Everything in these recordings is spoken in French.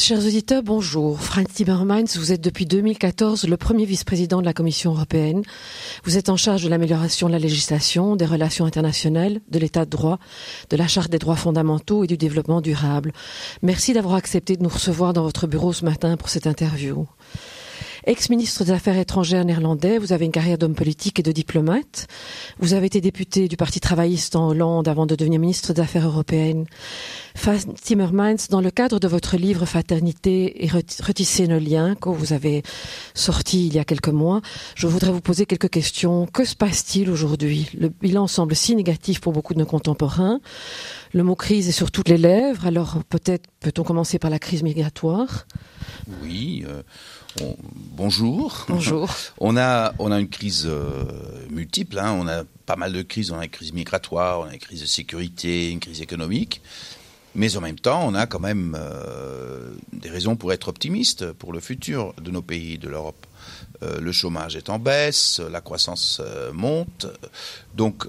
Chers auditeurs, bonjour. Franz Timmermans, vous êtes depuis 2014 le premier vice-président de la Commission européenne. Vous êtes en charge de l'amélioration de la législation, des relations internationales, de l'état de droit, de la charte des droits fondamentaux et du développement durable. Merci d'avoir accepté de nous recevoir dans votre bureau ce matin pour cette interview. Ex-ministre des Affaires étrangères néerlandais, vous avez une carrière d'homme politique et de diplomate. Vous avez été député du Parti travailliste en Hollande avant de devenir ministre des Affaires européennes. Timmermans, dans le cadre de votre livre Fraternité et retisser nos liens que vous avez sorti il y a quelques mois, je voudrais vous poser quelques questions. Que se passe-t-il aujourd'hui? Le bilan semble si négatif pour beaucoup de nos contemporains. Le mot crise est sur toutes les lèvres. Alors peut-être peut-on commencer par la crise migratoire? Oui. Euh, bonjour. Bonjour. on a on a une crise euh, multiple. Hein. On a pas mal de crises. On a une crise migratoire, on a une crise de sécurité, une crise économique. Mais en même temps, on a quand même euh, des raisons pour être optimiste pour le futur de nos pays, de l'Europe. Euh, le chômage est en baisse, la croissance monte. Donc,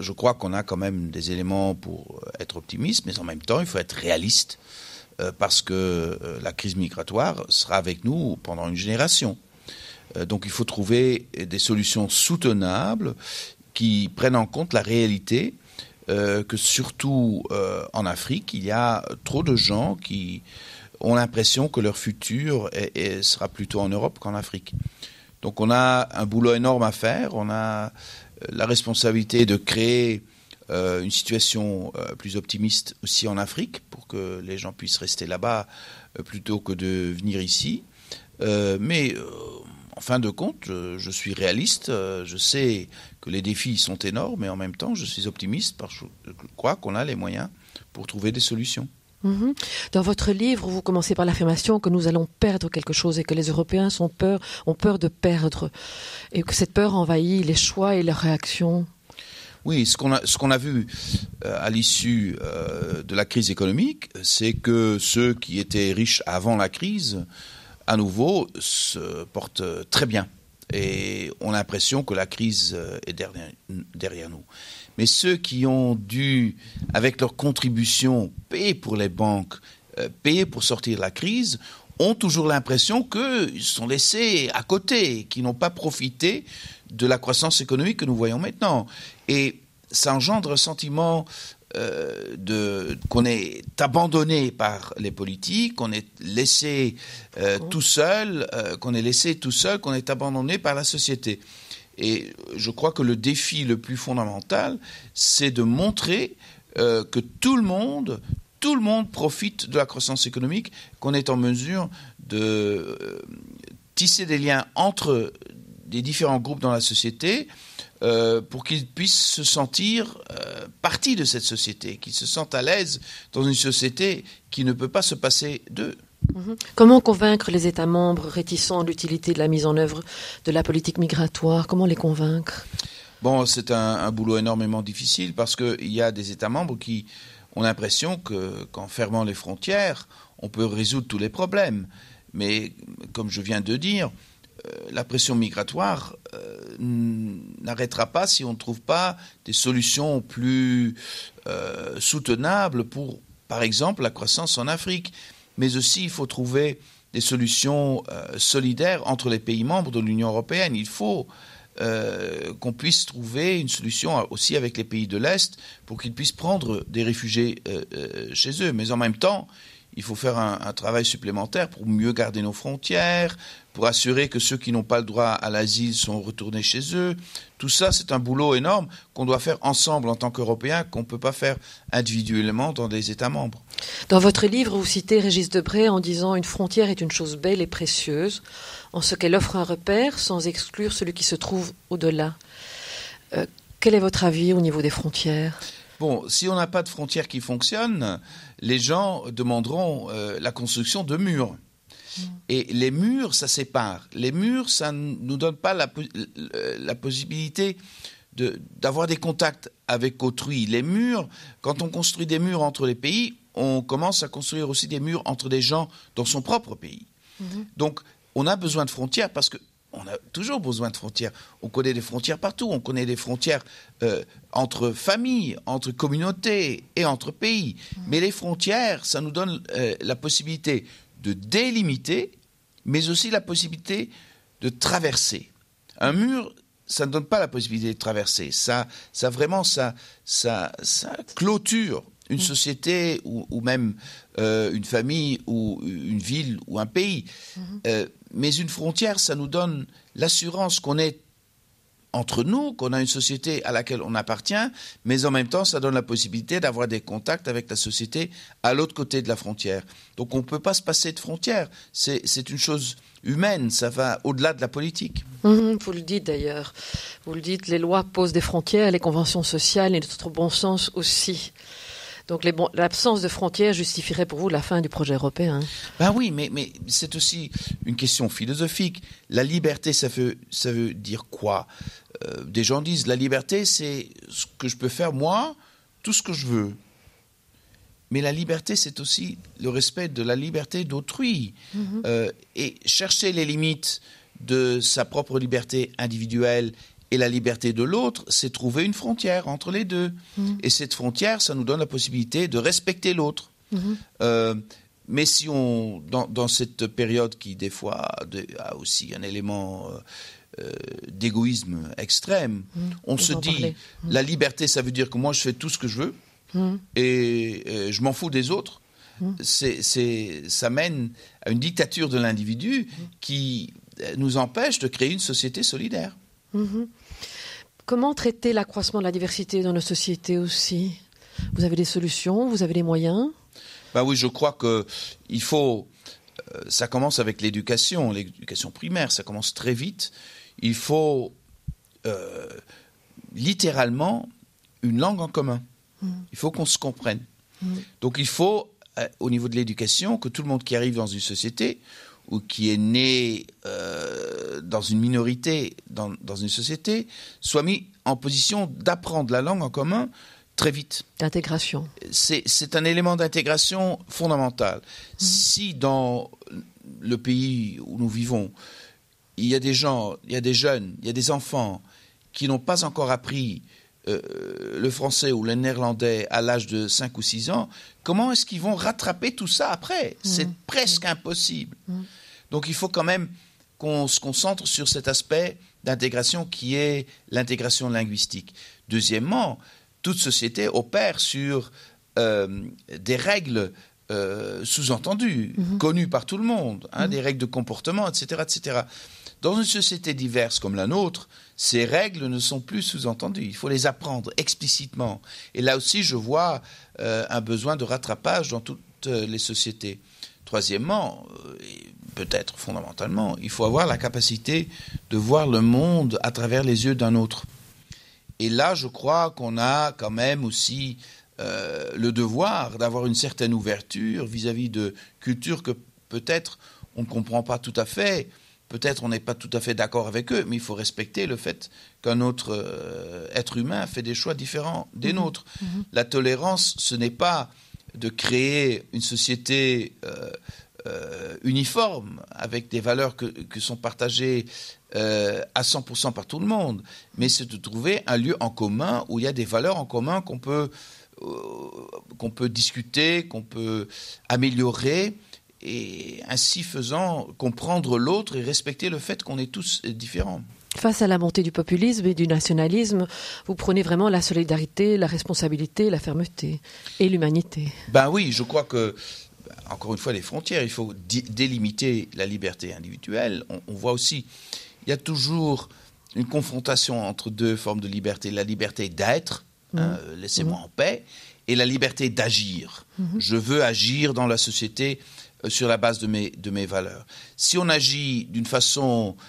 je crois qu'on a quand même des éléments pour être optimiste, mais en même temps, il faut être réaliste euh, parce que euh, la crise migratoire sera avec nous pendant une génération. Euh, donc il faut trouver des solutions soutenables qui prennent en compte la réalité que surtout en Afrique, il y a trop de gens qui ont l'impression que leur futur sera plutôt en Europe qu'en Afrique. Donc on a un boulot énorme à faire, on a la responsabilité de créer euh, une situation euh, plus optimiste aussi en Afrique pour que les gens puissent rester là-bas euh, plutôt que de venir ici. mais en fin de compte, je, suis réaliste. je sais que les défis sont énormes, mais en même temps, je suis optimiste parce que je crois qu'on a les moyens pour trouver des solutions. Mhm. Dans votre livre, vous commencez par l'affirmation que nous allons perdre quelque chose et que les Européens sont peur, ont peur de perdre et que cette peur envahit les choix et leurs réactions. Oui, ce qu'on a, ce qu'on a vu euh, à l'issue euh, de la crise économique, c'est que ceux qui étaient riches avant la crise, à nouveau, se portent très bien. Et on a l'impression que la crise est derrière, derrière nous. Mais ceux qui ont dû, avec leur contribution, payer pour les banques, euh, payer pour sortir de la crise, ont toujours l'impression qu'ils sont laissés à côté, qu'ils n'ont pas profité de la croissance économique que nous voyons maintenant. Et ça engendre un sentiment euh, de qu'on est abandonné par les politiques, qu'on est laissé euh, tout seul, euh, qu'on est laissé tout seul, qu'on est abandonné par la société. Et je crois que le défi le plus fondamental, c'est de montrer que tout le monde, tout le monde profite de la croissance économique, qu'on est en mesure de tisser des liens entre des différents groupes dans la société euh, pour qu'ils puissent se sentir euh, partie de cette société, qu'ils se sentent à l'aise dans une société qui ne peut pas se passer d'eux. Mhm. Comment convaincre les États membres réticents à l'utilité de la mise en œuvre de la politique migratoire? Comment les convaincre? Bon, c'est un, boulot énormément difficile parce qu'il y a des États membres qui ont l'impression qu'en fermant les frontières, on peut résoudre tous les problèmes. Mais comme je viens de dire, la pression migratoire euh, n'arrêtera pas si on ne trouve pas des solutions plus euh, soutenables pour, par exemple, la croissance en Afrique. Mais aussi, il faut trouver des solutions solidaires entre les pays membres de l'Union européenne. Il faut qu'on puisse trouver une solution aussi avec les pays de l'Est pour qu'ils puissent prendre des réfugiés chez eux. Mais en même temps, il faut faire un, travail supplémentaire pour mieux garder nos frontières, pour assurer que ceux qui n'ont pas le droit à l'asile sont retournés chez eux. Tout ça, c'est un boulot énorme qu'on doit faire ensemble en tant qu'Européens, qu'on ne peut pas faire individuellement dans des États membres. Dans votre livre, vous citez Régis Debray en disant Une frontière est une chose belle et précieuse, en ce qu'elle offre un repère sans exclure celui qui se trouve au-delà. Euh, quel est votre avis au niveau des frontières? Bon, si on n'a pas de frontières qui fonctionnent, les gens demanderont euh, la construction de murs. Et les murs, ça sépare. Les murs, ça ne nous donne pas la, la possibilité d'avoir des contacts avec autrui. Les murs, quand on construit des murs entre les pays, on commence à construire aussi des murs entre des gens dans son propre pays. Mm-hmm. Donc, on a besoin de frontières parce que on a toujours besoin de frontières. On connaît des frontières partout. On connaît des frontières euh, entre familles, entre communautés et entre pays. Mm. Mais les frontières, ça nous donne euh, la possibilité de délimiter, mais aussi la possibilité de traverser. Un mur, ça ne donne pas la possibilité de traverser. Ça, ça vraiment, ça, ça, ça clôture une mm. société ou, même euh, une famille ou une ville ou un pays. Euh, mais une frontière, ça nous donne l'assurance qu'on est entre nous, qu'on a une société à laquelle on appartient, mais en même temps, ça donne la possibilité d'avoir des contacts avec la société à l'autre côté de la frontière. Donc on ne peut pas se passer de frontières. C'est une chose humaine, ça va au-delà de la politique. Mhm, vous le dites d'ailleurs. Vous le dites, les lois posent des frontières, les conventions sociales et notre bon sens aussi. Donc l'absence de frontières justifierait pour vous la fin du projet européen? Ben oui, mais, mais c'est aussi une question philosophique. La liberté, ça veut, ça veut dire quoi? Euh, Des gens disent, la liberté, c'est ce que je peux faire moi, tout ce que je veux. Mais la liberté, c'est aussi le respect de la liberté d'autrui. Mhm. Euh, et chercher les limites de sa propre liberté individuelle et la liberté de l'autre, c'est trouver une frontière entre les deux. Mhm. Et cette frontière, ça nous donne la possibilité de respecter l'autre. Mhm. Euh, mais si on, dans, cette période qui des fois a aussi un élément euh, euh, d'égoïsme extrême, mhm. on se dit la liberté, ça veut dire que moi je fais tout ce que je veux et, je m'en fous des autres. C'est, ça mène à une dictature de l'individu qui nous empêche de créer une société solidaire. Mhm. Comment traiter l'accroissement de la diversité dans nos sociétés aussi? Vous avez des solutions Vous avez des moyens? Bah oui, je crois que il faut. Euh, ça commence avec l'éducation, l'éducation primaire. Ça commence très vite. Il faut euh, littéralement une langue en commun. Mhm. Il faut qu'on se comprenne. Mhm. Donc il faut, euh, au niveau de l'éducation, que tout le monde qui arrive dans une société ou qui est né euh, dans une minorité, dans, dans, une société, soit mis en position d'apprendre la langue en commun très vite. D'intégration. C'est un élément d'intégration fondamental. Mmh. Si dans le pays où nous vivons, il y a des gens, il y a des jeunes, il y a des enfants qui n'ont pas encore appris euh, le français ou le néerlandais à l'âge de 5 ou 6 ans, comment est-ce qu'ils vont rattraper tout ça après? C'est mmh. presque mmh. impossible. Mmh. Donc il faut quand même qu'on se concentre sur cet aspect d'intégration qui est l'intégration linguistique. Deuxièmement, toute société opère sur euh, des règles euh, sous-entendues, connues par tout le monde, hein, des règles de comportement, etc., etc. Dans une société diverse comme la nôtre, ces règles ne sont plus sous-entendues. Il faut les apprendre explicitement. Et là aussi, je vois euh, un besoin de rattrapage dans toutes les sociétés. Troisièmement, euh, peut-être fondamentalement, il faut avoir la capacité de voir le monde à travers les yeux d'un autre. Et là, je crois qu'on a quand même aussi le devoir d'avoir une certaine ouverture vis-à-vis -vis de cultures que peut-être on ne comprend pas tout à fait Peut-être on n'est pas tout à fait d'accord avec eux, mais il faut respecter le fait qu'un autre euh, être humain fait des choix différents des mhm. nôtres. Mhm. La tolérance, ce n'est pas de créer une société euh, euh, uniforme avec des valeurs que, sont partagées à 100% par tout le monde, mais c'est de trouver un lieu en commun où il y a des valeurs en commun qu'on peut, qu'on peut discuter, qu'on peut améliorer et ainsi faisant comprendre l'autre et respecter le fait qu'on est tous différents. Face à la montée du populisme et du nationalisme, vous prenez vraiment la solidarité, la responsabilité, la fermeté et l'humanité. Ben oui, je crois que, encore une fois, les frontières, il faut délimiter la liberté individuelle. On, voit aussi, il y a toujours une confrontation entre deux formes de liberté. La liberté d'être, mmh. hein, laissez-moi mmh. en paix, et la liberté d'agir. Mmh. Je veux agir dans la société euh, sur la base de mes, de mes valeurs. Si on agit d'une façon euh,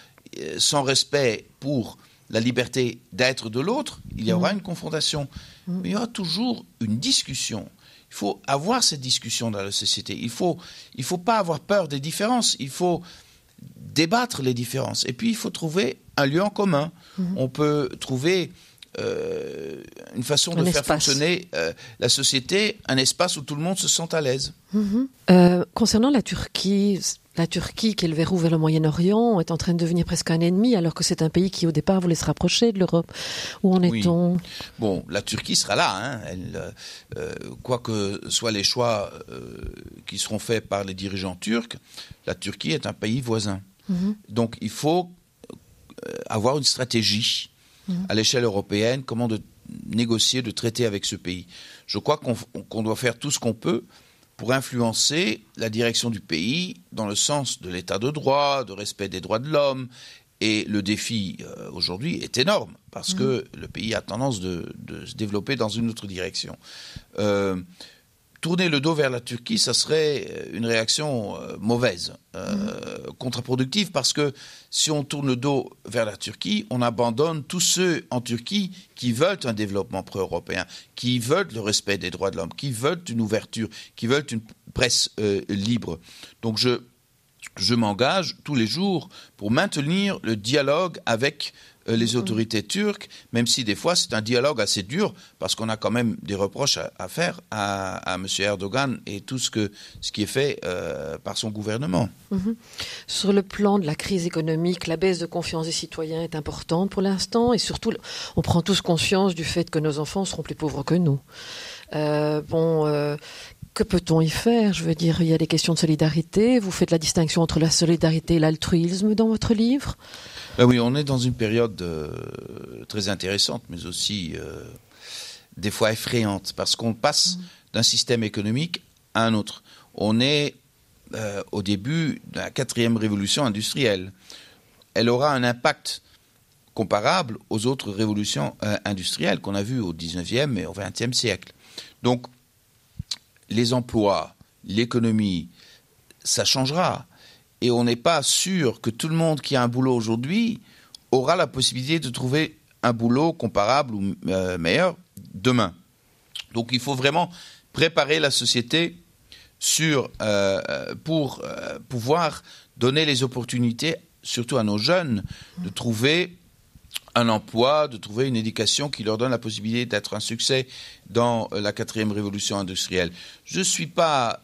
sans respect pour la liberté d'être de l'autre, il y aura mmh. une confrontation. Mais il y aura toujours une discussion. Il faut avoir cette discussion dans la société. Il ne faut, il faut pas avoir peur des différences. Il faut débattre les différences. Et puis, il faut trouver un lieu en commun. Mmh. On peut trouver une façon de faire fonctionner la société, un espace où tout le monde se sent à l'aise. Mm-hmm. concernant la Turquie, la Turquie, qui est le verrou vers le Moyen-Orient, est en train de devenir presque un ennemi, alors que c'est un pays qui, au départ, voulait se rapprocher de l'Europe. Où en est-on? Bon, la Turquie sera là. Hein. Elle, euh, quoi que soient les choix euh, qui seront faits par les dirigeants turcs, la Turquie est un pays voisin. Mhm. Donc, il faut euh, avoir une stratégie à l'échelle européenne, comment de négocier, de traiter avec ce pays. Je crois qu'on doit faire tout ce qu'on peut pour influencer la direction du pays dans le sens de l'état de droit, de respect des droits de l'homme. Et le défi euh, aujourd'hui est énorme parce mmh. que le pays a tendance de, de, se développer dans une autre direction. Euh, tourner le dos vers la Turquie, ça serait euh, une réaction euh, mauvaise, euh, mm. contre-productive, parce que si on tourne le dos vers la Turquie, on abandonne tous ceux en Turquie qui veulent un développement pro-européen, qui veulent le respect des droits de l'homme, qui veulent une ouverture, qui veulent une presse libre. Donc je, je m'engage tous les jours pour maintenir le dialogue avec euh, les autorités turques, même si des fois c'est un dialogue assez dur, parce qu'on a quand même des reproches à, faire à, M. Erdogan et tout ce, que, ce qui est fait euh, par son gouvernement. Mhm. Sur le plan de la crise économique, la baisse de confiance des citoyens est importante pour l'instant, et surtout, on prend tous conscience du fait que nos enfants seront plus pauvres que nous. Euh, bon, que peut-on y faire? Je veux dire, il y a des questions de solidarité. Vous faites la distinction entre la solidarité et l'altruisme dans votre livre? Ben oui, on est dans une période euh, très intéressante, mais aussi euh, des fois effrayante, parce qu'on passe mm. d'un système économique à un autre. On est euh, au début de la quatrième révolution industrielle. Elle aura un impact comparable aux autres révolutions industrielles qu'on a vues au 19e et au 20e siècle. Donc, les emplois, l'économie, ça changera et on n'est pas sûr que tout le monde qui a un boulot aujourd'hui aura la possibilité de trouver un boulot comparable ou euh, meilleur demain. Donc il faut vraiment préparer la société sur, euh, pour euh, pouvoir donner les opportunités, surtout à nos jeunes, de trouver un emploi, de trouver une éducation qui leur donne la possibilité d'être un succès dans la quatrième révolution industrielle. Je ne suis pas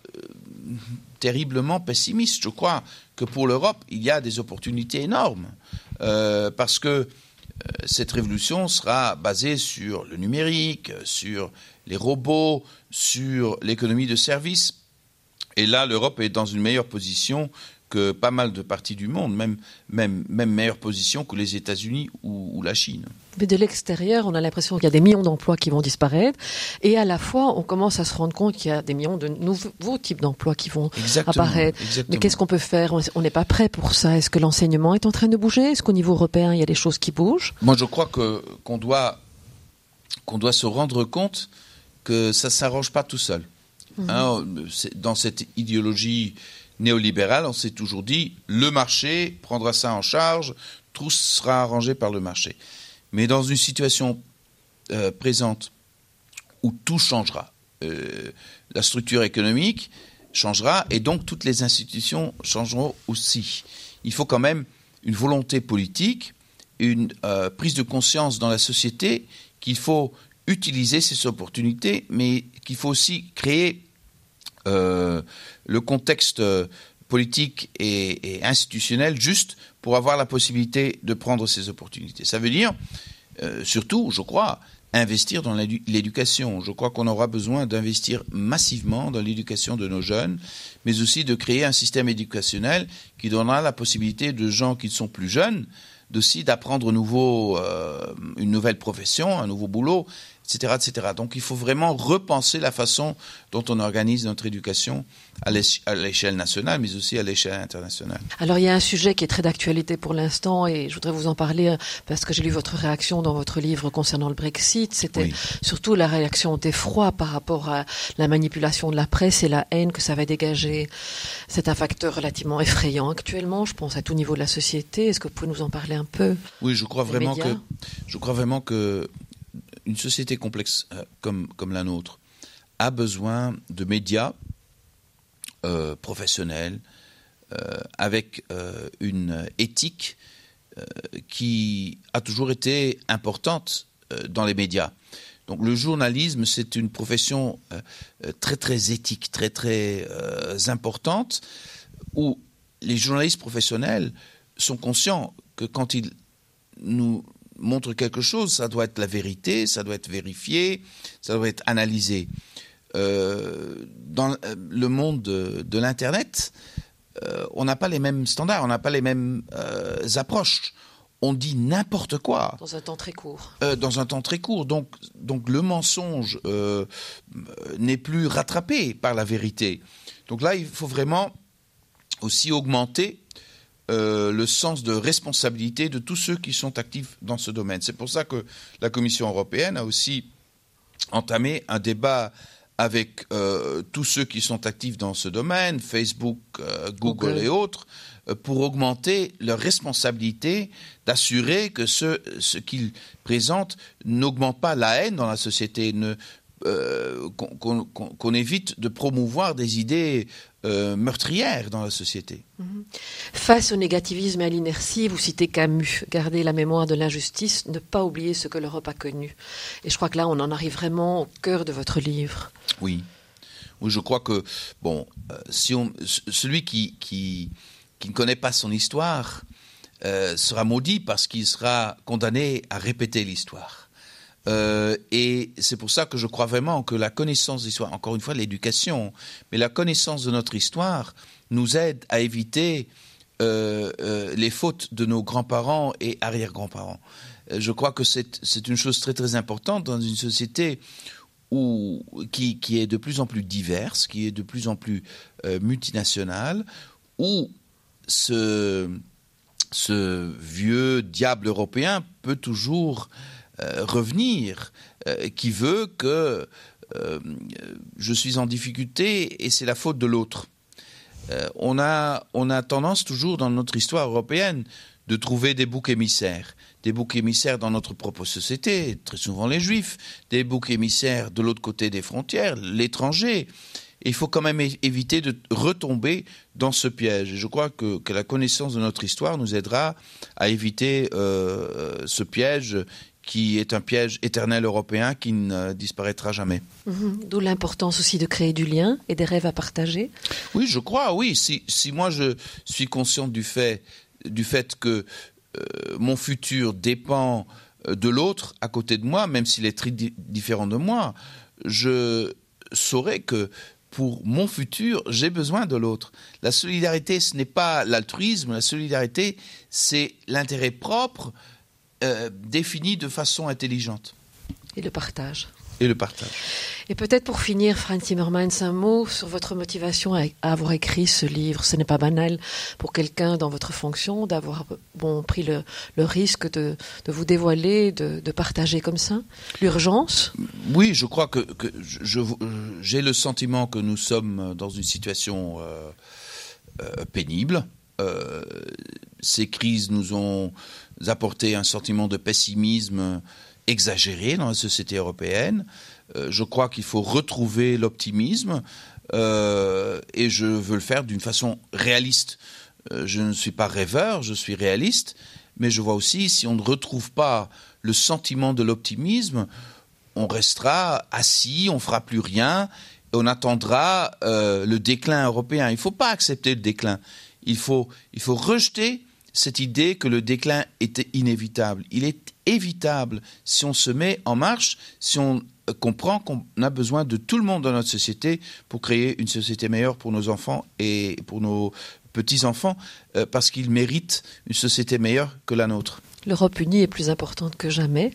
terriblement pessimiste. Je crois que pour l'Europe, il y a des opportunités énormes euh, parce que euh, cette révolution sera basée sur le numérique, sur les robots, sur l'économie de services. Et là, l'Europe est dans une meilleure position que pas mal de parties du monde, même, même, même meilleure position que les États-Unis ou, la Chine. Mais de l'extérieur, on a l'impression qu'il y a des millions d'emplois qui vont disparaître, et à la fois, on commence à se rendre compte qu'il y a des millions de nouveaux types d'emplois qui vont apparaître. Mais qu'est-ce qu'on peut faire? On n'est pas prêt pour ça. Est-ce que l'enseignement est en train de bouger? Est-ce qu'au niveau européen, il y a des choses qui bougent? Moi, je crois que qu'on doit qu'on doit se rendre compte que ça s'arrange pas tout seul. Mhm. Hein, dans cette idéologie néolibéral, on s'est toujours dit le marché prendra ça en charge, tout sera arrangé par le marché. Mais dans une situation euh, présente où tout changera, euh, la structure économique changera et donc toutes les institutions changeront aussi. Il faut quand même une volonté politique, une euh, prise de conscience dans la société qu'il faut utiliser ces opportunités, mais qu'il faut aussi créer le contexte euh, politique et, institutionnel juste pour avoir la possibilité de prendre ces opportunités. Ça veut dire, euh, surtout, je crois, investir dans l'éducation. Je crois qu'on aura besoin d'investir massivement dans l'éducation de nos jeunes, mais aussi de créer un système éducationnel qui donnera la possibilité de gens qui sont plus jeunes aussi d'apprendre nouveau, une nouvelle profession, un nouveau boulot, etc., etc. Donc il faut vraiment repenser la façon dont on organise notre éducation à l'échelle nationale, mais aussi à l'échelle internationale. Alors il y a un sujet qui est très d'actualité pour l'instant, et je voudrais vous en parler euh, parce que j'ai lu votre réaction dans votre livre concernant le Brexit. C'était surtout la réaction d'effroi par rapport à la manipulation de la presse et la haine que ça va dégager. C'est un facteur relativement effrayant actuellement, je pense, à tout niveau de la société. Est-ce que vous pouvez nous en parler un peu? Oui, je crois vraiment que je crois vraiment que une société complexe euh, comme, comme la nôtre a besoin de médias euh, professionnels euh, avec une éthique qui a toujours été importante dans les médias. Donc le journalisme, c'est une profession très très éthique, très très importante, où les journalistes professionnels sont conscients que quand ils nous montrent quelque chose, ça doit être la vérité, ça doit être vérifié, ça doit être analysé. Euh, dans euh, le monde de, l'Internet, euh, on n'a pas les mêmes standards, on n'a pas les mêmes approches. On dit n'importe quoi. Dans un temps très court. dans un temps très court. Donc, donc le mensonge n'est plus rattrapé par la vérité. Donc là, il faut vraiment aussi augmenter le sens de responsabilité de tous ceux qui sont actifs dans ce domaine. C'est pour ça que la Commission européenne a aussi entamé un débat avec euh, tous ceux qui sont actifs dans ce domaine, Facebook, euh, Google, et autres, euh, pour augmenter leur responsabilité d'assurer que ce, ce qu'ils présentent n'augmente pas la haine dans la société, ne, qu'on évite de promouvoir des idées euh, meurtrière dans la société. Mhm. Face au négativisme et à l'inertie, vous citez Camus, garder la mémoire de l'injustice, ne pas oublier ce que l'Europe a connu. Et je crois que là, on en arrive vraiment au cœur de votre livre. Oui. Oui, je crois que, bon, euh, si on, celui qui, qui, qui, ne connaît pas son histoire euh, sera maudit parce qu'il sera condamné à répéter l'histoire. Euh, et c'est pour ça que je crois vraiment que la connaissance de l'histoire, encore une fois l'éducation, mais la connaissance de notre histoire nous aide à éviter euh, euh, les fautes de nos grands-parents et arrière-grands-parents. Je crois que c'est une chose très très importante dans une société où, qui, qui, est de plus en plus diverse, qui est de plus en plus multinationale, où ce, ce vieux diable européen peut toujours revenir, euh, qui veut que euh, je suis en difficulté et c'est la faute de l'autre. on, a, on a tendance toujours dans notre histoire européenne de trouver des boucs émissaires. Des boucs émissaires dans notre propre société, très souvent les juifs, des boucs émissaires de l'autre côté des frontières, l'étranger. Il faut quand même éviter de retomber dans ce piège. Je crois que, que, la connaissance de notre histoire nous aidera à éviter ce piège qui est un piège éternel européen qui ne disparaîtra jamais. Mhm. D'où l'importance aussi de créer du lien et des rêves à partager. Oui, je crois, oui. Si, si moi je suis conscient du fait, du fait que euh, mon futur dépend euh, de l'autre à côté de moi, même s'il est très différent de moi, je saurai que pour mon futur, j'ai besoin de l'autre. La solidarité, ce n'est pas l'altruisme, la solidarité, c'est l'intérêt propre euh, défini de façon intelligente. Et le partage. Et le partage. Et peut-être pour finir, Franz Zimmermann, un mot sur votre motivation à, avoir écrit ce livre. Ce n'est pas banal pour quelqu'un dans votre fonction d'avoir bon, pris le, risque de, vous dévoiler, de, partager comme ça. L'urgence? Oui, je crois que, j'ai le sentiment que nous sommes dans une situation euh, euh, pénible. Ces crises nous ont apporter un sentiment de pessimisme exagéré dans la société européenne. Euh, je crois qu'il faut retrouver l'optimisme euh, et je veux le faire d'une façon réaliste. Euh, je ne suis pas rêveur, je suis réaliste, mais je vois aussi si on ne retrouve pas le sentiment de l'optimisme, on restera assis, on fera plus rien, et on attendra le déclin européen. Il ne faut pas accepter le déclin. Il faut, il faut rejeter cette idée que le déclin était inévitable. Il est évitable si on se met en marche, si on comprend qu'on a besoin de tout le monde dans notre société pour créer une société meilleure pour nos enfants et pour nos petits-enfants, euh, parce qu'ils méritent une société meilleure que la nôtre. L'Europe unie est plus importante que jamais.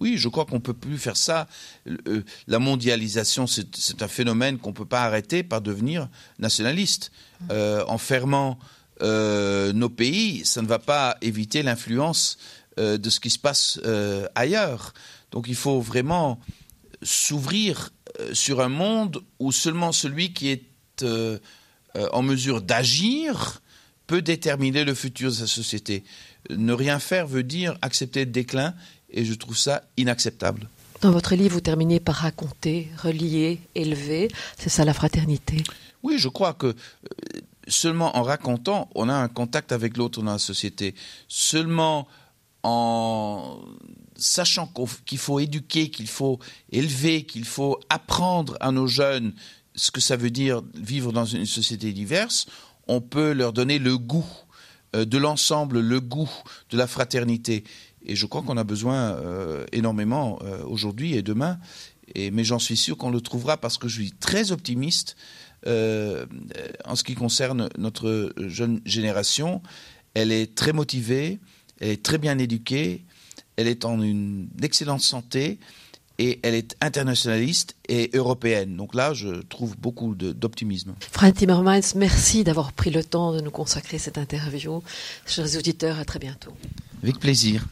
Oui, je crois qu'on ne peut plus faire ça. Euh, la mondialisation, c'est un phénomène qu'on ne peut pas arrêter par devenir nationaliste. Euh, en fermant euh, nos pays, ça ne va pas éviter l'influence euh, de ce qui se passe ailleurs. Donc il faut vraiment s'ouvrir sur un monde où seulement celui qui est en mesure d'agir peut déterminer le futur de sa société. Ne rien faire veut dire accepter le déclin et je trouve ça inacceptable. Dans votre livre, vous terminez par raconter, relier, élever. C'est ça la fraternité? Oui, je crois que seulement en racontant, on a un contact avec l'autre dans la société. Seulement en sachant qu'il faut éduquer, qu'il faut élever, qu'il faut apprendre à nos jeunes ce que ça veut dire vivre dans une société diverse, on peut leur donner le goût euh, de l'ensemble, le goût de la fraternité. Et je crois qu'on a besoin euh, énormément euh, aujourd'hui et demain. Mais j'en suis sûr qu'on le trouvera parce que je suis très optimiste en ce qui concerne notre jeune génération. Elle est très motivée, elle est très bien éduquée, elle est en une excellente santé et elle est internationaliste et européenne. Donc là, je trouve beaucoup d'optimisme. Frank Timmermans, merci d'avoir pris le temps de nous consacrer cette interview. Chers auditeurs, à très bientôt. Avec plaisir.